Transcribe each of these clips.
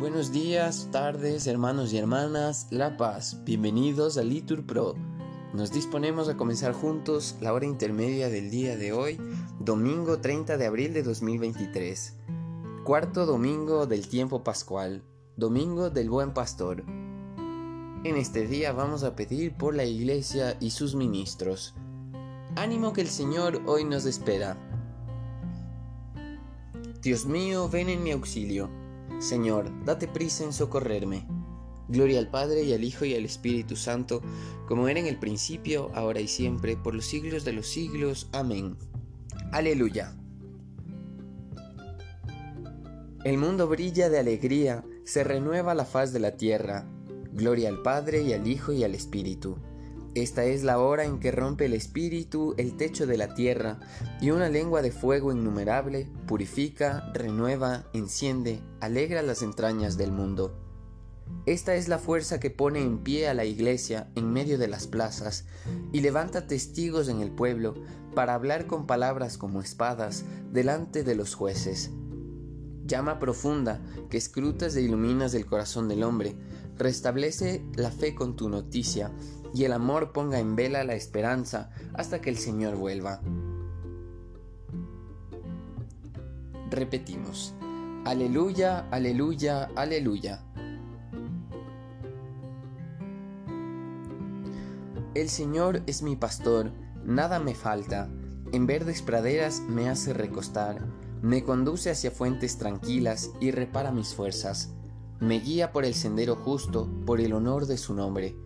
Buenos días, tardes, hermanos y hermanas, La Paz. Bienvenidos a Litur Pro. Nos disponemos a comenzar juntos la hora intermedia del día de hoy, domingo 30 de abril de 2023. Cuarto domingo del tiempo pascual, domingo del buen pastor. En este día vamos a pedir por la iglesia y sus ministros. Ánimo que el Señor hoy nos espera. Dios mío, ven en mi auxilio. Señor, date prisa en socorrerme. Gloria al Padre y al Hijo y al Espíritu Santo, como era en el principio, ahora y siempre, por los siglos de los siglos. Amén. Aleluya. El mundo brilla de alegría, se renueva la faz de la tierra. Gloria al Padre y al Hijo y al Espíritu esta es la hora en que rompe el espíritu el techo de la tierra, y una lengua de fuego innumerable purifica, renueva, enciende, alegra las entrañas del mundo. Esta es la fuerza que pone en pie a la iglesia en medio de las plazas y levanta testigos en el pueblo para hablar con palabras como espadas delante de los jueces. Llama profunda que escrutas e iluminas el corazón del hombre, restablece la fe con tu noticia y el amor ponga en vela la esperanza hasta que el Señor vuelva. Repetimos, aleluya, aleluya, aleluya. El Señor es mi pastor, nada me falta, en verdes praderas me hace recostar, me conduce hacia fuentes tranquilas y repara mis fuerzas, me guía por el sendero justo, por el honor de su nombre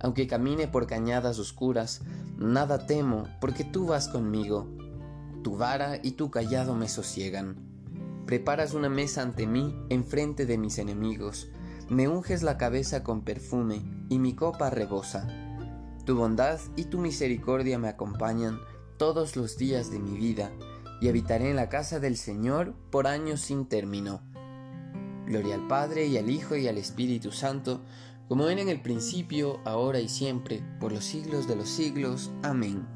aunque camine por cañadas oscuras, nada temo, porque tú vas conmigo. Tu vara y tu callado me sosiegan. Preparas una mesa ante mí, enfrente de mis enemigos. Me unges la cabeza con perfume, y mi copa rebosa. Tu bondad y tu misericordia me acompañan todos los días de mi vida, y habitaré en la casa del Señor por años sin término. Gloria al Padre y al Hijo y al Espíritu Santo, como ven en el principio, ahora y siempre, por los siglos de los siglos. Amén.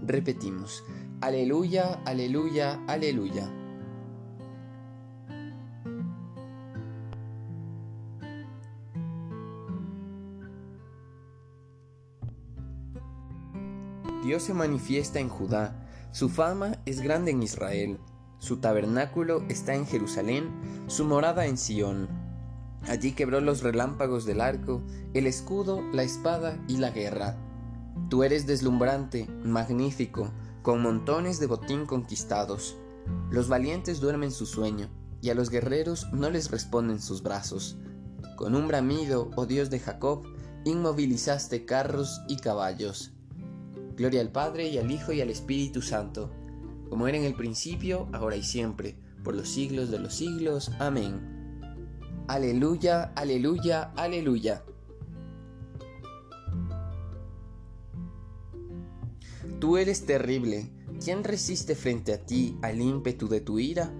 Repetimos, aleluya, aleluya, aleluya. Dios se manifiesta en Judá, su fama es grande en Israel, su tabernáculo está en Jerusalén, su morada en Sión. Allí quebró los relámpagos del arco, el escudo, la espada y la guerra. Tú eres deslumbrante, magnífico, con montones de botín conquistados. Los valientes duermen su sueño, y a los guerreros no les responden sus brazos. Con un bramido, oh Dios de Jacob, inmovilizaste carros y caballos. Gloria al Padre y al Hijo y al Espíritu Santo, como era en el principio, ahora y siempre, por los siglos de los siglos. Amén. Aleluya, aleluya, aleluya. Tú eres terrible. ¿Quién resiste frente a ti al ímpetu de tu ira?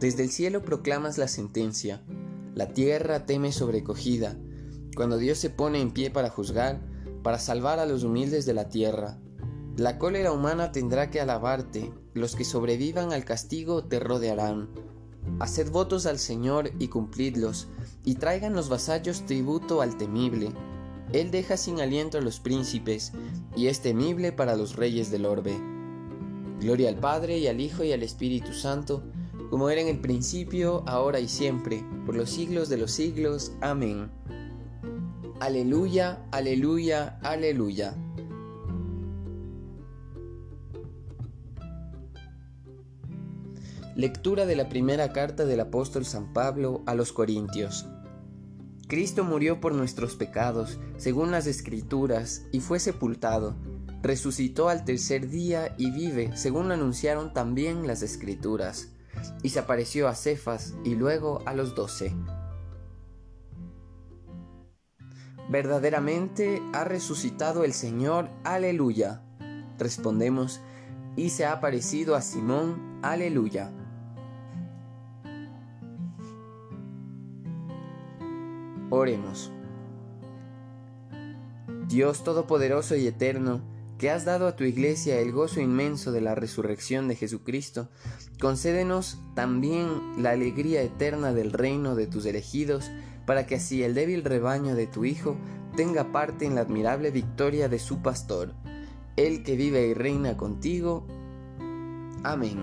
Desde el cielo proclamas la sentencia. La tierra teme sobrecogida. Cuando Dios se pone en pie para juzgar, para salvar a los humildes de la tierra. La cólera humana tendrá que alabarte, los que sobrevivan al castigo te rodearán. Haced votos al Señor y cumplidlos, y traigan los vasallos tributo al temible. Él deja sin aliento a los príncipes, y es temible para los reyes del orbe. Gloria al Padre y al Hijo y al Espíritu Santo, como era en el principio, ahora y siempre, por los siglos de los siglos. Amén. Aleluya, aleluya, aleluya. Lectura de la primera carta del apóstol San Pablo a los Corintios. Cristo murió por nuestros pecados, según las escrituras, y fue sepultado. Resucitó al tercer día y vive, según anunciaron también las escrituras. Y se apareció a Cefas y luego a los doce. Verdaderamente ha resucitado el Señor, aleluya. Respondemos, y se ha aparecido a Simón, aleluya. Oremos. Dios Todopoderoso y Eterno, que has dado a tu iglesia el gozo inmenso de la resurrección de Jesucristo, concédenos también la alegría eterna del reino de tus elegidos, para que así el débil rebaño de tu Hijo tenga parte en la admirable victoria de su pastor, el que vive y reina contigo. Amén.